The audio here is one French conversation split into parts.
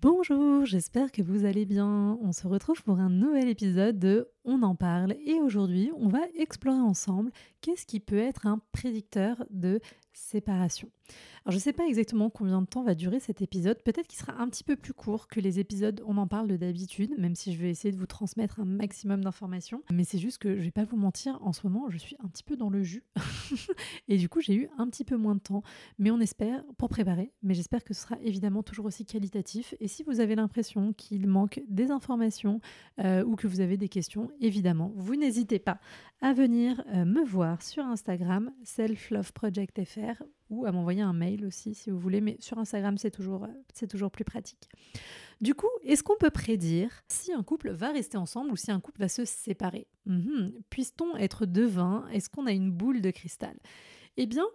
Bonjour, j'espère que vous allez bien. On se retrouve pour un nouvel épisode de On en parle et aujourd'hui on va explorer ensemble qu'est-ce qui peut être un prédicteur de séparation. Alors je ne sais pas exactement combien de temps va durer cet épisode, peut-être qu'il sera un petit peu plus court que les épisodes on en parle de d'habitude, même si je vais essayer de vous transmettre un maximum d'informations, mais c'est juste que je vais pas vous mentir, en ce moment je suis un petit peu dans le jus, et du coup j'ai eu un petit peu moins de temps, mais on espère pour préparer, mais j'espère que ce sera évidemment toujours aussi qualitatif, et si vous avez l'impression qu'il manque des informations euh, ou que vous avez des questions, évidemment, vous n'hésitez pas à venir euh, me voir sur Instagram, selfloveprojectfr, ou à m'envoyer un mail aussi si vous voulez, mais sur Instagram c'est toujours, c'est toujours plus pratique. Du coup, est-ce qu'on peut prédire si un couple va rester ensemble ou si un couple va se séparer? Mhm. Puisse-t-on être devin? Est-ce qu'on a une boule de cristal? Eh bien,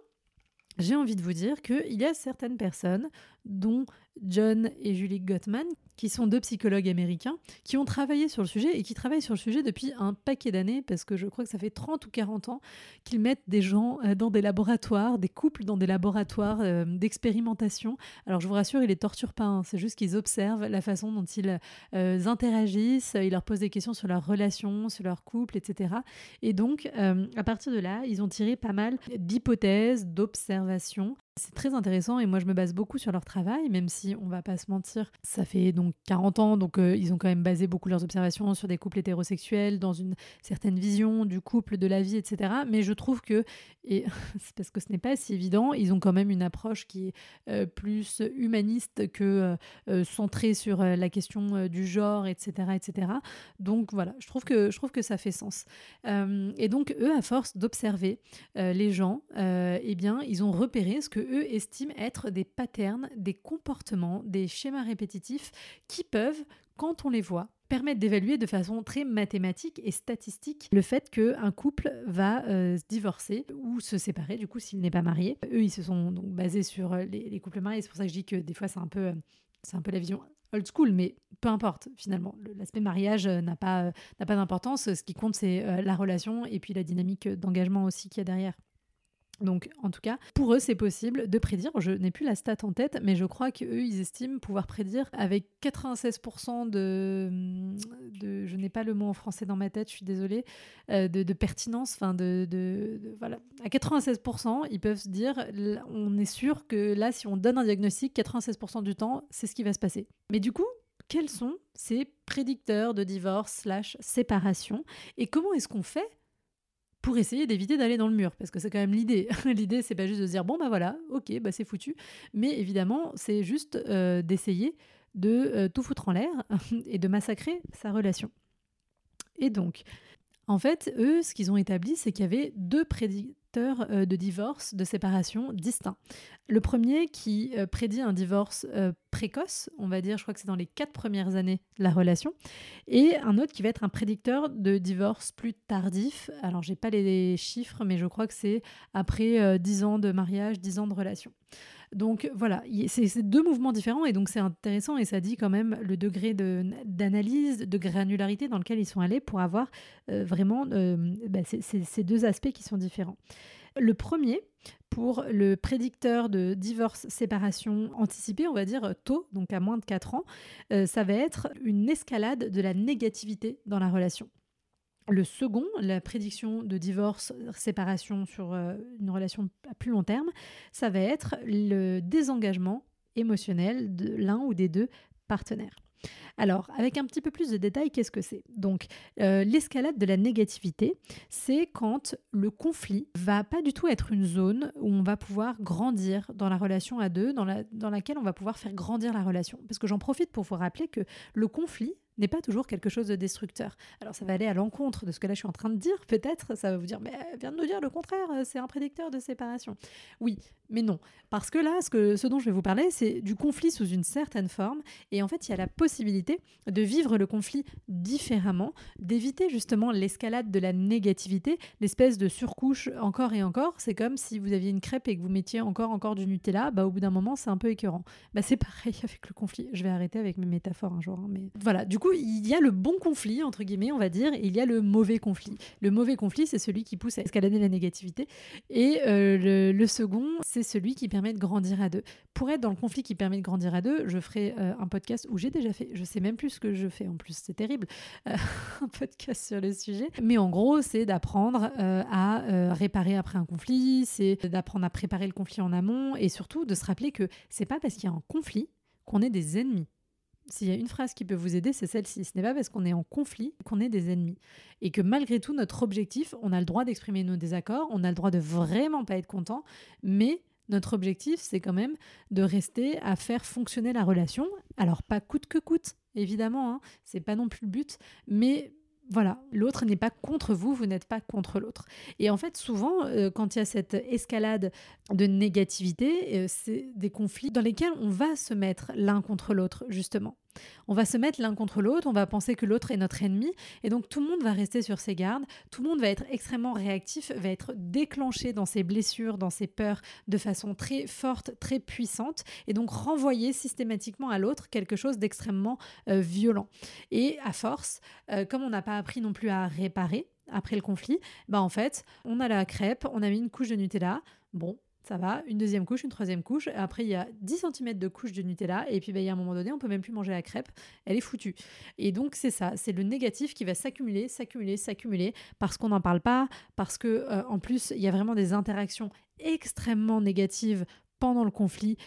j'ai envie de vous dire qu'il y a certaines personnes, dont John et Julie Gottman, qui sont deux psychologues américains, qui ont travaillé sur le sujet et qui travaillent sur le sujet depuis un paquet d'années, parce que je crois que ça fait 30 ou 40 ans qu'ils mettent des gens euh, dans des laboratoires, des couples dans des laboratoires euh, d'expérimentation. Alors je vous rassure, ils les torturent pas, hein. c'est juste qu'ils observent la façon dont ils euh, interagissent, ils leur posent des questions sur leur relation, sur leur couple, etc. Et donc, à partir de là, ils ont tiré pas mal d'hypothèses, d'observations c'est très intéressant et moi je me base beaucoup sur leur travail, même si on va pas se mentir, ça fait donc 40 ans, donc euh, ils ont quand même basé beaucoup leurs observations sur des couples hétérosexuels, dans une certaine vision du couple, de la vie, etc. Mais je trouve que, et c'est parce que ce n'est pas si évident, ils ont quand même une approche qui est euh, plus humaniste que euh, centrée sur la question du genre, etc., etc. Donc voilà, je trouve que, je trouve que ça fait sens. et donc eux, à force d'observer les gens, eh bien, ils ont repéré ce que eux estiment être des patterns, des comportements, des schémas répétitifs qui peuvent, quand on les voit, permettre d'évaluer de façon très mathématique et statistique le fait qu'un couple va euh, se divorcer ou se séparer, du coup, s'il n'est pas marié. Eux, ils se sont donc basés sur euh, les, couples mariés. C'est pour ça que je dis que des fois, c'est un peu, c'est un peu la vision old school, mais peu importe finalement. L'aspect mariage euh, n'a pas, n'a pas d'importance. Ce qui compte, c'est la relation et puis la dynamique d'engagement aussi qu'il y a derrière. Donc, en tout cas, pour eux, c'est possible de prédire. Je n'ai plus la stat en tête, mais je crois qu'eux, ils estiment pouvoir prédire avec 96% de. Je n'ai pas le mot en français dans ma tête, je suis désolée, euh, de, pertinence. Enfin, de, Voilà. À 96%, ils peuvent se dire on est sûr que là, si on donne un diagnostic, 96% du temps, c'est ce qui va se passer. Mais du coup, quels sont ces prédicteurs de divorce slash séparation? Et comment est-ce qu'on fait pour essayer d'éviter d'aller dans le mur, parce que c'est quand même l'idée. l'idée, c'est pas juste de se dire bon bah voilà, ok, bah c'est foutu, mais évidemment, c'est juste euh, d'essayer de euh, tout foutre en l'air et de massacrer sa relation. Et donc, en fait, eux, ce qu'ils ont établi, c'est qu'il y avait deux prédicteurs euh, de divorce, de séparation distincts. Le premier qui prédit un divorce précoce, on va dire, je crois que c'est dans les quatre premières années de la relation, et un autre qui va être un prédicteur de divorce plus tardif. Alors, j'ai pas les chiffres, mais je crois que c'est après 10 euh, ans de mariage, 10 ans de relation. Donc voilà, c'est deux mouvements différents et donc c'est intéressant et ça dit quand même le degré d'analyse, de, granularité dans lequel ils sont allés pour avoir euh, vraiment euh, bah, ces deux aspects qui sont différents. Le premier, pour le prédicteur de divorce-séparation anticipé, on va dire tôt, donc à moins de 4 ans, euh, ça va être une escalade de la négativité dans la relation. Le second, la prédiction de divorce-séparation sur euh, une relation à plus long terme, ça va être le désengagement émotionnel de l'un ou des deux partenaires. Alors, avec un petit peu plus de détails, qu'est-ce que c'est? Donc, euh, l'escalade de la négativité, c'est quand le conflit va pas du tout être une zone où on va pouvoir grandir dans la relation à deux, dans, dans laquelle on va pouvoir faire grandir la relation. Parce que j'en profite pour vous rappeler que le conflit, n'est pas toujours quelque chose de destructeur. Alors ça va aller à l'encontre de ce que là je suis en train de dire, peut-être, ça va vous dire, mais elle vient de nous dire le contraire, c'est un prédicteur de séparation. Oui, mais non, parce que là, ce, que, ce dont je vais vous parler, c'est du conflit sous une certaine forme, et en fait, il y a la possibilité de vivre le conflit différemment, d'éviter justement l'escalade de la négativité, l'espèce de surcouche encore et encore. C'est comme si vous aviez une crêpe et que vous mettiez encore encore du Nutella, bah au bout d'un moment, c'est un peu écœurant. Bah c'est pareil avec le conflit. Je vais arrêter avec mes métaphores un jour, hein, mais voilà. Du il y a le bon conflit entre guillemets, on va dire, et il y a le mauvais conflit. Le mauvais conflit, c'est celui qui pousse à escalader la négativité, et euh, le, second, c'est celui qui permet de grandir à deux. Pour être dans le conflit qui permet de grandir à deux, je ferai euh, un podcast où j'ai déjà fait, je sais même plus ce que je fais en plus, c'est terrible, euh, un podcast sur le sujet. Mais en gros, c'est d'apprendre à réparer après un conflit, c'est d'apprendre à préparer le conflit en amont et surtout de se rappeler que c'est pas parce qu'il y a un conflit qu'on est des ennemis. S'il y a une phrase qui peut vous aider, c'est celle-ci. Ce n'est pas parce qu'on est en conflit qu'on est des ennemis. Et que malgré tout, notre objectif, on a le droit d'exprimer nos désaccords, on a le droit de vraiment pas être content, mais notre objectif, c'est quand même de rester à faire fonctionner la relation. Alors, pas coûte que coûte, évidemment, hein, c'est pas non plus le but, mais voilà, l'autre n'est pas contre vous, vous n'êtes pas contre l'autre. Et en fait, souvent, euh, quand il y a cette escalade de négativité, euh, c'est des conflits dans lesquels on va se mettre l'un contre l'autre, justement. On va se mettre l'un contre l'autre, on va penser que l'autre est notre ennemi, et donc tout le monde va rester sur ses gardes, tout le monde va être extrêmement réactif, va être déclenché dans ses blessures, dans ses peurs de façon très forte, très puissante, et donc renvoyer systématiquement à l'autre quelque chose d'extrêmement euh, violent. Et à force, euh, comme on n'a pas appris non plus à réparer, après le conflit, bah en fait, on a la crêpe, on a mis une couche de Nutella. Bon, ça va, une deuxième couche, une troisième couche. Après, il y a 10 cm de couche de Nutella. Et puis, bah, il y a un moment donné, on peut même plus manger la crêpe. Elle est foutue. Et donc, c'est ça. C'est le négatif qui va s'accumuler, s'accumuler, s'accumuler parce qu'on n'en parle pas, parce que euh, en plus, il y a vraiment des interactions extrêmement négatives pendant le conflit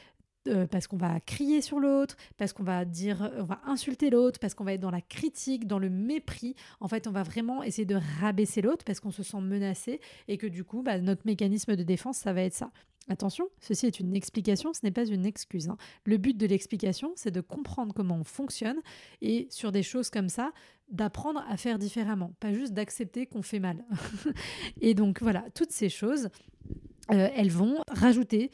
euh, parce qu'on va crier sur l'autre, parce qu'on va dire, on va insulter l'autre, parce qu'on va être dans la critique, dans le mépris. En fait, on va vraiment essayer de rabaisser l'autre parce qu'on se sent menacé et que du coup, bah, notre mécanisme de défense, ça va être ça. Attention, ceci est une explication, ce n'est pas une excuse. Hein. Le but de l'explication, c'est de comprendre comment on fonctionne et sur des choses comme ça, d'apprendre à faire différemment, pas juste d'accepter qu'on fait mal. et donc voilà, toutes ces choses, euh, elles vont rajouter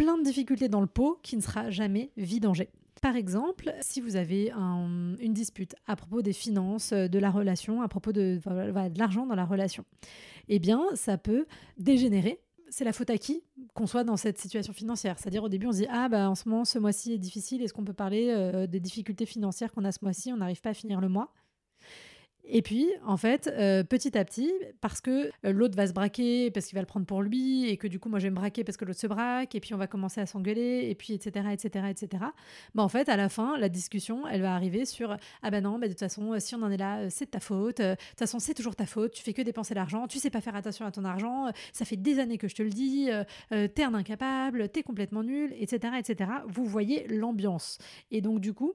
plein de difficultés dans le pot qui ne sera jamais vidangé. Par exemple, si vous avez une dispute à propos des finances, de la relation, à propos de, de l'argent dans la relation, eh bien, ça peut dégénérer. C'est la faute à qui qu'on soit dans cette situation financière. C'est-à-dire au début on se dit ah bah en ce moment ce mois-ci est difficile, est-ce qu'on peut parler euh, des difficultés financières qu'on a ce mois-ci, on n'arrive pas à finir le mois? Et puis, en fait, euh, petit à petit, parce que euh, l'autre va se braquer, parce qu'il va le prendre pour lui, et que du coup, moi, je vais me braquer parce que l'autre se braque, et puis on va commencer à s'engueuler, et puis, etc., etc., etc. Bah, en fait, à la fin, la discussion, elle va arriver sur Ah ben non, bah, de toute façon, si on en est là, c'est de ta faute. De toute façon, c'est toujours ta faute. Tu fais que dépenser l'argent. Tu sais pas faire attention à ton argent. Ça fait des années que je te le dis. Euh, t'es un incapable. T'es complètement nul, etc., etc. Vous voyez l'ambiance. Et donc, du coup,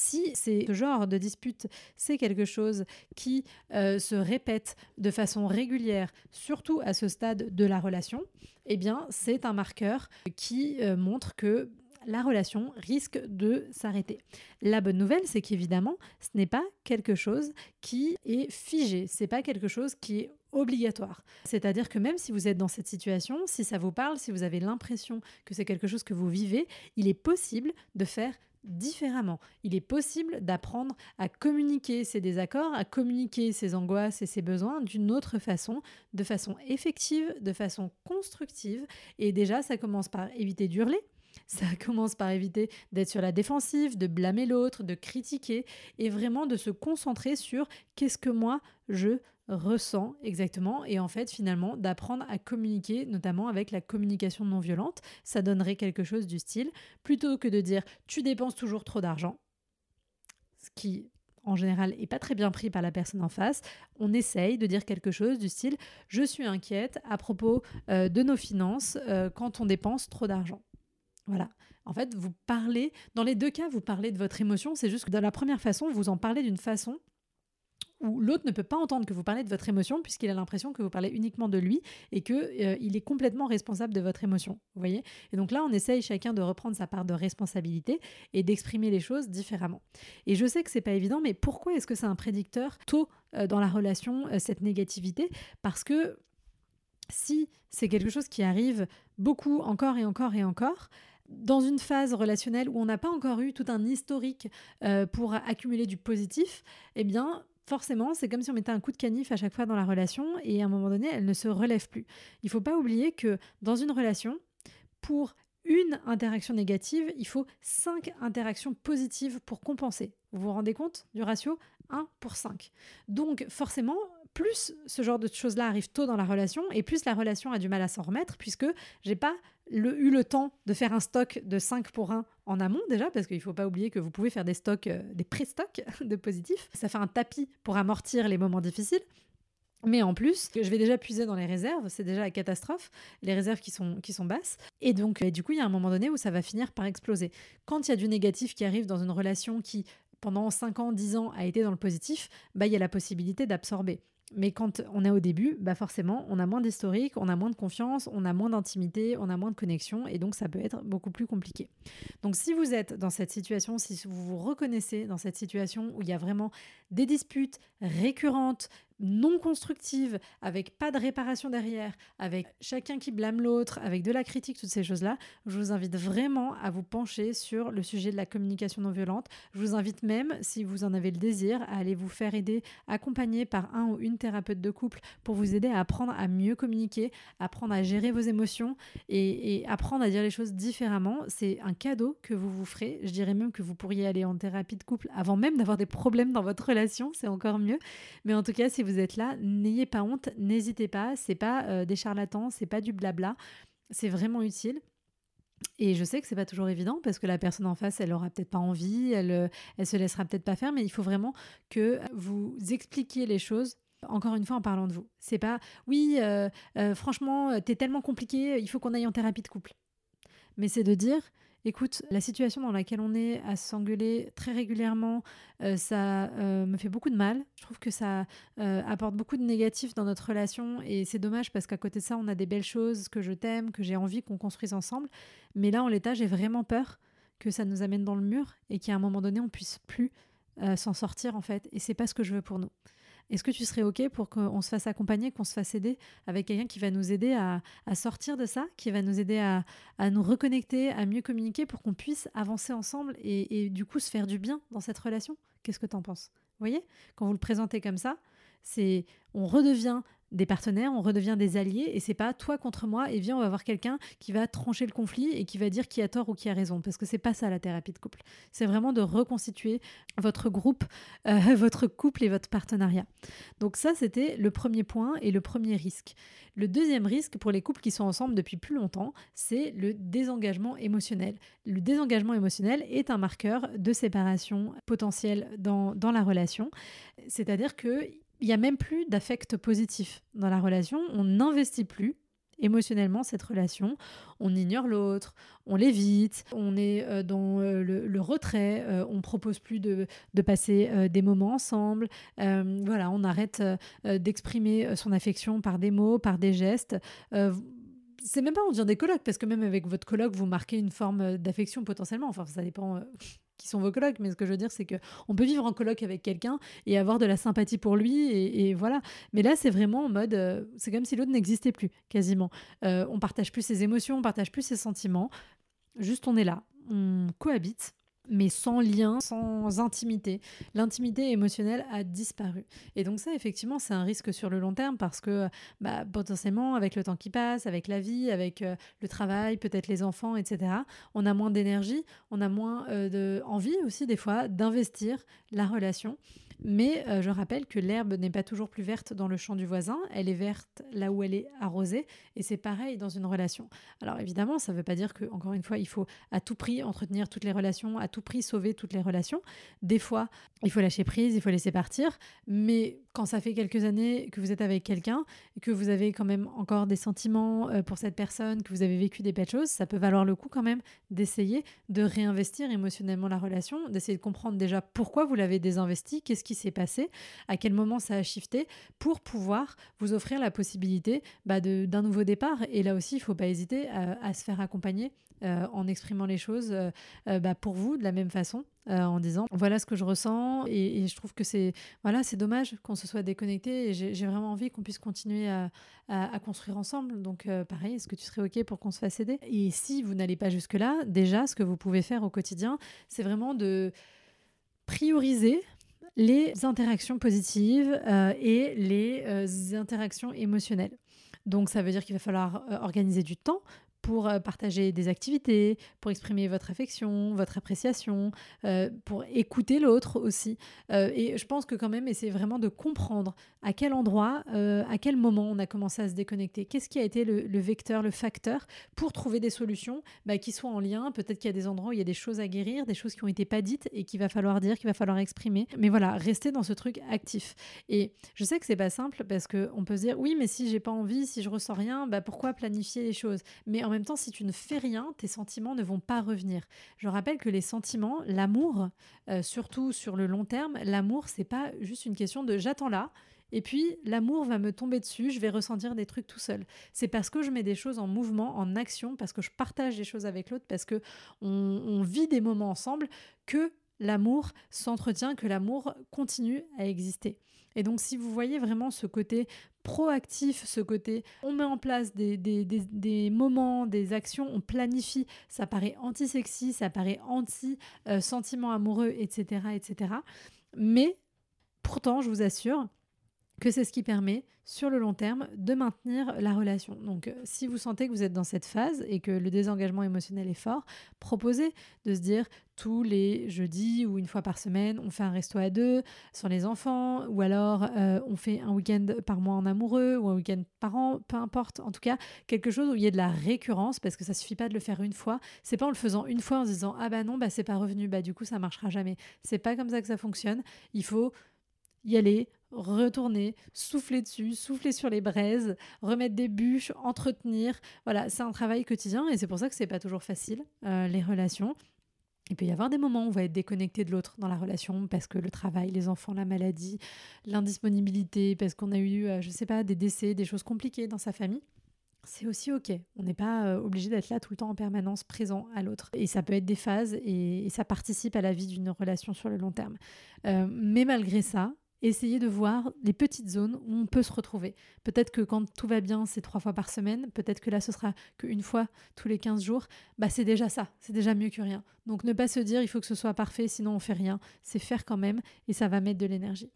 si ce genre de dispute, c'est quelque chose qui euh, se répète de façon régulière, surtout à ce stade de la relation, eh bien, c'est un marqueur qui euh, montre que la relation risque de s'arrêter. La bonne nouvelle, c'est qu'évidemment, ce n'est pas quelque chose qui est figé, c'est pas quelque chose qui est obligatoire. C'est-à-dire que même si vous êtes dans cette situation, si ça vous parle, si vous avez l'impression que c'est quelque chose que vous vivez, il est possible de faire différemment. Il est possible d'apprendre à communiquer ses désaccords, à communiquer ses angoisses et ses besoins d'une autre façon, de façon effective, de façon constructive. Et déjà, ça commence par éviter d'hurler. Ça commence par éviter d'être sur la défensive, de blâmer l'autre, de critiquer et vraiment de se concentrer sur qu'est-ce que moi je ressent exactement et en fait finalement d'apprendre à communiquer notamment avec la communication non violente ça donnerait quelque chose du style plutôt que de dire tu dépenses toujours trop d'argent ce qui en général est pas très bien pris par la personne en face, on essaye de dire quelque chose du style je suis inquiète à propos euh, de nos finances euh, quand on dépense trop d'argent. Voilà. En fait, vous parlez, dans les deux cas, vous parlez de votre émotion. C'est juste que dans la première façon, vous en parlez d'une façon où l'autre ne peut pas entendre que vous parlez de votre émotion puisqu'il a l'impression que vous parlez uniquement de lui et que euh, il est complètement responsable de votre émotion. Vous voyez? Et donc là, on essaye chacun de reprendre sa part de responsabilité et d'exprimer les choses différemment. Et je sais que c'est pas évident, mais pourquoi est-ce que c'est un prédicteur tôt euh, dans la relation euh, cette négativité? Parce que si c'est quelque chose qui arrive beaucoup encore et encore et encore, dans une phase relationnelle où on n'a pas encore eu tout un historique pour accumuler du positif, eh bien, forcément, c'est comme si on mettait un coup de canif à chaque fois dans la relation et à un moment donné, elle ne se relève plus. Il ne faut pas oublier que dans une relation, pour une interaction négative, il faut cinq interactions positives pour compenser. Vous vous rendez compte du ratio? 1 pour 5. Donc forcément, plus ce genre de choses-là arrive tôt dans la relation et plus la relation a du mal à s'en remettre puisque j'ai pas eu le temps de faire un stock de 5 pour 1 en amont déjà, parce qu'il ne faut pas oublier que vous pouvez faire des stocks, euh, des pré-stocks de positifs. Ça fait un tapis pour amortir les moments difficiles. Mais en plus, je vais déjà puiser dans les réserves, c'est déjà la catastrophe, les réserves qui sont, qui sont basses. Et donc, du coup, il y a un moment donné où ça va finir par exploser. Quand il y a du négatif qui arrive dans une relation qui, pendant 5 ans, 10 ans, a été dans le positif, bah, il y a la possibilité d'absorber. Mais quand on est au début, bah forcément, on a moins d'historique, on a moins de confiance, on a moins d'intimité, on a moins de connexion, et donc ça peut être beaucoup plus compliqué. Donc si vous êtes dans cette situation, si vous vous reconnaissez dans cette situation où il y a vraiment des disputes récurrentes, non constructive, avec pas de réparation derrière, avec chacun qui blâme l'autre, avec de la critique, toutes ces choses-là, je vous invite vraiment à vous pencher sur le sujet de la communication non violente. Je vous invite même, si vous en avez le désir, à aller vous faire aider, accompagner par un ou une thérapeute de couple pour vous aider à apprendre à mieux communiquer, apprendre à gérer vos émotions et, et apprendre à dire les choses différemment. C'est un cadeau que vous vous ferez. Je dirais même que vous pourriez aller en thérapie de couple avant même d'avoir des problèmes dans votre relation, c'est encore mieux. Mais en tout cas, si vous vous êtes là, n'ayez pas honte, n'hésitez pas. C'est pas euh, des charlatans, c'est pas du blabla. C'est vraiment utile. Et je sais que c'est pas toujours évident parce que la personne en face, elle aura peut-être pas envie, elle, euh, elle se laissera peut-être pas faire, mais il faut vraiment que vous expliquiez les choses encore une fois en parlant de vous. C'est pas oui, euh, franchement, t'es tellement compliqué, il faut qu'on aille en thérapie de couple. Mais c'est de dire Écoute, la situation dans laquelle on est à s'engueuler très régulièrement, euh, ça euh, me fait beaucoup de mal. Je trouve que ça euh, apporte beaucoup de négatifs dans notre relation et c'est dommage parce qu'à côté de ça, on a des belles choses que je t'aime, que j'ai envie qu'on construise ensemble. Mais là, en l'état, j'ai vraiment peur que ça nous amène dans le mur et qu'à un moment donné, on puisse plus s'en sortir en fait. Et c'est pas ce que je veux pour nous. Est-ce que tu serais OK pour qu'on se fasse accompagner, qu'on se fasse aider avec quelqu'un qui va nous aider à, sortir de ça, qui va nous aider à, nous reconnecter, à mieux communiquer pour qu'on puisse avancer ensemble et, et, du coup se faire du bien dans cette relation? Qu'est-ce que tu en penses? Vous voyez? Quand vous le présentez comme ça, c'est on redevient des partenaires, on redevient des alliés et c'est pas toi contre moi et viens on va voir quelqu'un qui va trancher le conflit et qui va dire qui a tort ou qui a raison parce que c'est pas ça la thérapie de couple. C'est vraiment de reconstituer votre groupe, euh, votre couple et votre partenariat. Donc ça c'était le premier point et le premier risque. Le deuxième risque pour les couples qui sont ensemble depuis plus longtemps, c'est le désengagement émotionnel. Le désengagement émotionnel est un marqueur de séparation potentielle dans, dans la relation. C'est-à-dire que il n'y a même plus d'affect positif dans la relation. On n'investit plus émotionnellement cette relation. On ignore l'autre, on l'évite, on est euh, dans euh, le, retrait, euh, on propose plus de, passer des moments ensemble. voilà, on arrête d'exprimer son affection par des mots, par des gestes c'est même pas en dire des colocs, parce que même avec votre coloc, vous marquez une forme d'affection potentiellement. Enfin, ça dépend qui sont vos colocs, mais ce que je veux dire, c'est que on peut vivre en coloc avec quelqu'un et avoir de la sympathie pour lui, et, voilà. Mais là, c'est vraiment en mode, euh, c'est comme si l'autre n'existait plus, quasiment. Euh, on partage plus ses émotions, on partage plus ses sentiments. Juste, on est là, on cohabite mais sans lien, sans intimité. L'intimité émotionnelle a disparu. Et donc ça, effectivement, c'est un risque sur le long terme parce que bah, potentiellement, avec le temps qui passe, avec la vie, avec euh, le travail, peut-être les enfants, etc., on a moins d'énergie, on a moins euh, de envie aussi des fois d'investir la relation. Mais euh, je rappelle que l'herbe n'est pas toujours plus verte dans le champ du voisin, elle est verte là où elle est arrosée, et c'est pareil dans une relation. Alors évidemment, ça ne veut pas dire que, encore une fois, il faut à tout prix entretenir toutes les relations, à tout sauver toutes les relations. Des fois, il faut lâcher prise, il faut laisser partir, mais quand ça fait quelques années que vous êtes avec quelqu'un et que vous avez quand même encore des sentiments euh, pour cette personne, que vous avez vécu des belles choses, ça peut valoir le coup quand même d'essayer de réinvestir émotionnellement la relation, d'essayer de comprendre déjà pourquoi vous l'avez désinvesti, qu'est-ce qui s'est passé, à quel moment ça a shifté, pour pouvoir vous offrir la possibilité bah, d'un nouveau départ. Et là aussi, il ne faut pas hésiter à, se faire accompagner euh, en exprimant les choses euh, bah, pour vous de la même façon euh, en disant voilà ce que je ressens et, je trouve que c'est voilà c'est dommage qu'on se soit déconnecté et j'ai vraiment envie qu'on puisse continuer à, construire ensemble donc euh, pareil est-ce que tu serais ok pour qu'on se fasse aider? Et si vous n'allez pas jusque là déjà ce que vous pouvez faire au quotidien c'est vraiment de prioriser les interactions positives euh, et les interactions émotionnelles. Donc ça veut dire qu'il va falloir organiser du temps pour euh, partager des activités, pour exprimer votre affection, votre appréciation, euh, pour écouter l'autre aussi. Euh, et je pense que quand même, essayer vraiment de comprendre à quel endroit, à quel moment on a commencé à se déconnecter. Qu'est-ce qui a été le, vecteur, le facteur pour trouver des solutions bah, qui soient en lien. Peut-être qu'il y a des endroits où il y a des choses à guérir, des choses qui ont été pas dites et qu'il va falloir dire, qu'il va falloir exprimer. Mais voilà, rester dans ce truc actif. Et je sais que c'est pas simple parce qu'on peut se dire oui, mais si j'ai pas envie, si je ressens rien, bah pourquoi planifier les choses? Mais même temps, si tu ne fais rien, tes sentiments ne vont pas revenir. Je rappelle que les sentiments, l'amour, euh, surtout sur le long terme, l'amour, c'est pas juste une question de j'attends là. Et puis l'amour va me tomber dessus, je vais ressentir des trucs tout seul. C'est parce que je mets des choses en mouvement, en action, parce que je partage des choses avec l'autre, parce que on vit des moments ensemble que l'amour s'entretient, que l'amour continue à exister. Et donc si vous voyez vraiment ce côté proactif, ce côté on met en place des, des, moments, des actions, on planifie, ça paraît anti-sexy, ça paraît anti-sentiment amoureux, etc., etc. Mais pourtant, je vous assure que c'est ce qui permet sur le long terme de maintenir la relation. Donc euh, si vous sentez que vous êtes dans cette phase et que le désengagement émotionnel est fort, proposez de se dire tous les jeudis ou une fois par semaine, on fait un resto à deux sans les enfants ou alors euh, on fait un week-end par mois en amoureux ou un week-end par an, peu importe. En tout cas, quelque chose où il y ait de la récurrence parce que ça suffit pas de le faire une fois. C'est pas en le faisant une fois en se disant ah bah non bah c'est pas revenu bah du coup ça marchera jamais. C'est pas comme ça que ça fonctionne. Il faut y aller retourner, souffler dessus, souffler sur les braises, remettre des bûches, entretenir. Voilà, c'est un travail quotidien et c'est pour ça que c'est pas toujours facile, euh, les relations. Il peut y avoir des moments où on va être déconnecté de l'autre dans la relation parce que le travail, les enfants, la maladie, l'indisponibilité, parce qu'on a eu, euh, je sais pas, des décès, des choses compliquées dans sa famille. C'est aussi ok. On n'est pas euh, obligé d'être là tout le temps en permanence présent à l'autre. Et ça peut être des phases et, ça participe à la vie d'une relation sur le long terme. mais malgré ça, essayer de voir les petites zones où on peut se retrouver. Peut-être que quand tout va bien, c'est trois fois par semaine. Peut-être que là, ce sera qu'une fois tous les 15 jours. Bah, c'est déjà ça. C'est déjà mieux que rien. Donc, ne pas se dire il faut que ce soit parfait, sinon on fait rien. C'est faire quand même et ça va mettre de l'énergie.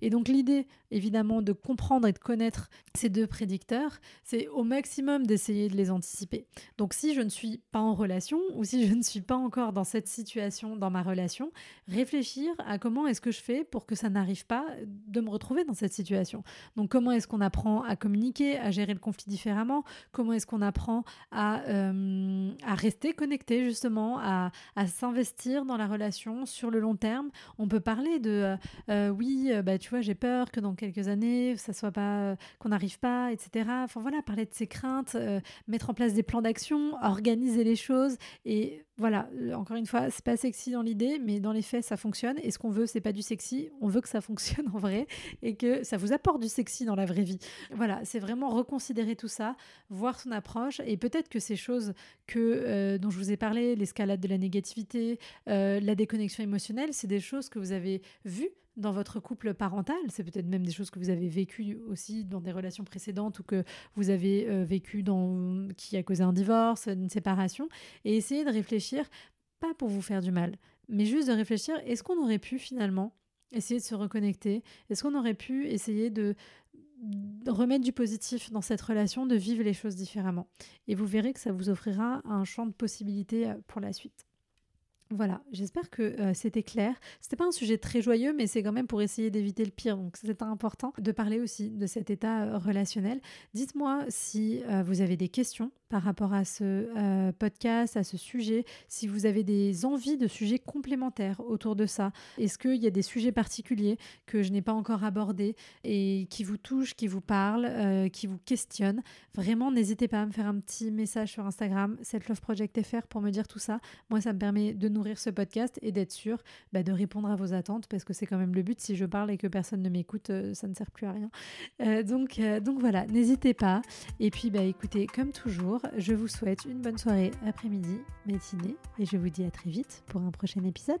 Et donc, l'idée, évidemment, de comprendre et de connaître ces deux prédicteurs, c'est au maximum d'essayer de les anticiper. Donc, si je ne suis pas en relation ou si je ne suis pas encore dans cette situation dans ma relation, réfléchir à comment est-ce que je fais pour que ça n'arrive pas de me retrouver dans cette situation. Donc comment est-ce qu'on apprend à communiquer, à gérer le conflit différemment? Comment est-ce qu'on apprend à, euh, à rester connecté justement, à, à s'investir dans la relation sur le long terme On peut parler de euh, euh, oui, bah, tu vois, j'ai peur que dans quelques années, ça soit pas qu'on n'arrive pas, etc. Enfin voilà, parler de ses craintes, mettre en place des plans d'action, organiser les choses et voilà, encore une fois, c'est pas sexy dans l'idée, mais dans les faits, ça fonctionne. Et ce qu'on veut, c'est pas du sexy, on veut que ça fonctionne en vrai et que ça vous apporte du sexy dans la vraie vie. Voilà, c'est vraiment reconsidérer tout ça, voir son approche et peut-être que ces choses que euh, dont je vous ai parlé, l'escalade de la négativité, euh, la déconnexion émotionnelle, c'est des choses que vous avez vues dans votre couple parental. C'est peut-être même des choses que vous avez vécues aussi dans des relations précédentes ou que vous avez euh, vécu dans qui a causé un divorce, une séparation, et essayer de réfléchir, pas pour vous faire du mal, mais juste de réfléchir, est-ce qu'on aurait pu finalement essayer de se reconnecter? Est-ce qu'on aurait pu essayer de remettre du positif dans cette relation, de vivre les choses différemment? Et vous verrez que ça vous offrira un champ de possibilités euh, pour la suite. Voilà, j'espère que euh, c'était clair. C'était pas un sujet très joyeux, mais c'est quand même pour essayer d'éviter le pire. Donc c'est important de parler aussi de cet état euh, relationnel. Dites-moi si euh, vous avez des questions par rapport à ce podcast, à ce sujet, si vous avez des envies de sujets complémentaires autour de ça. Est-ce qu'il y a des sujets particuliers que je n'ai pas encore abordés et qui vous touchent, qui vous parlent, qui vous questionnent? Vraiment, n'hésitez pas à me faire un petit message sur Instagram, selfloveprojectfr pour me dire tout ça. Moi, ça me permet de nourrir ce podcast et d'être sûr bah, de répondre à vos attentes parce que c'est quand même le but. Si je parle et que personne ne m'écoute, euh, ça ne sert plus à rien. Euh, donc, euh, donc voilà, n'hésitez pas. Et puis, bah, écoutez, comme toujours, je vous souhaite une bonne soirée, après-midi, matinée et je vous dis à très vite pour un prochain épisode.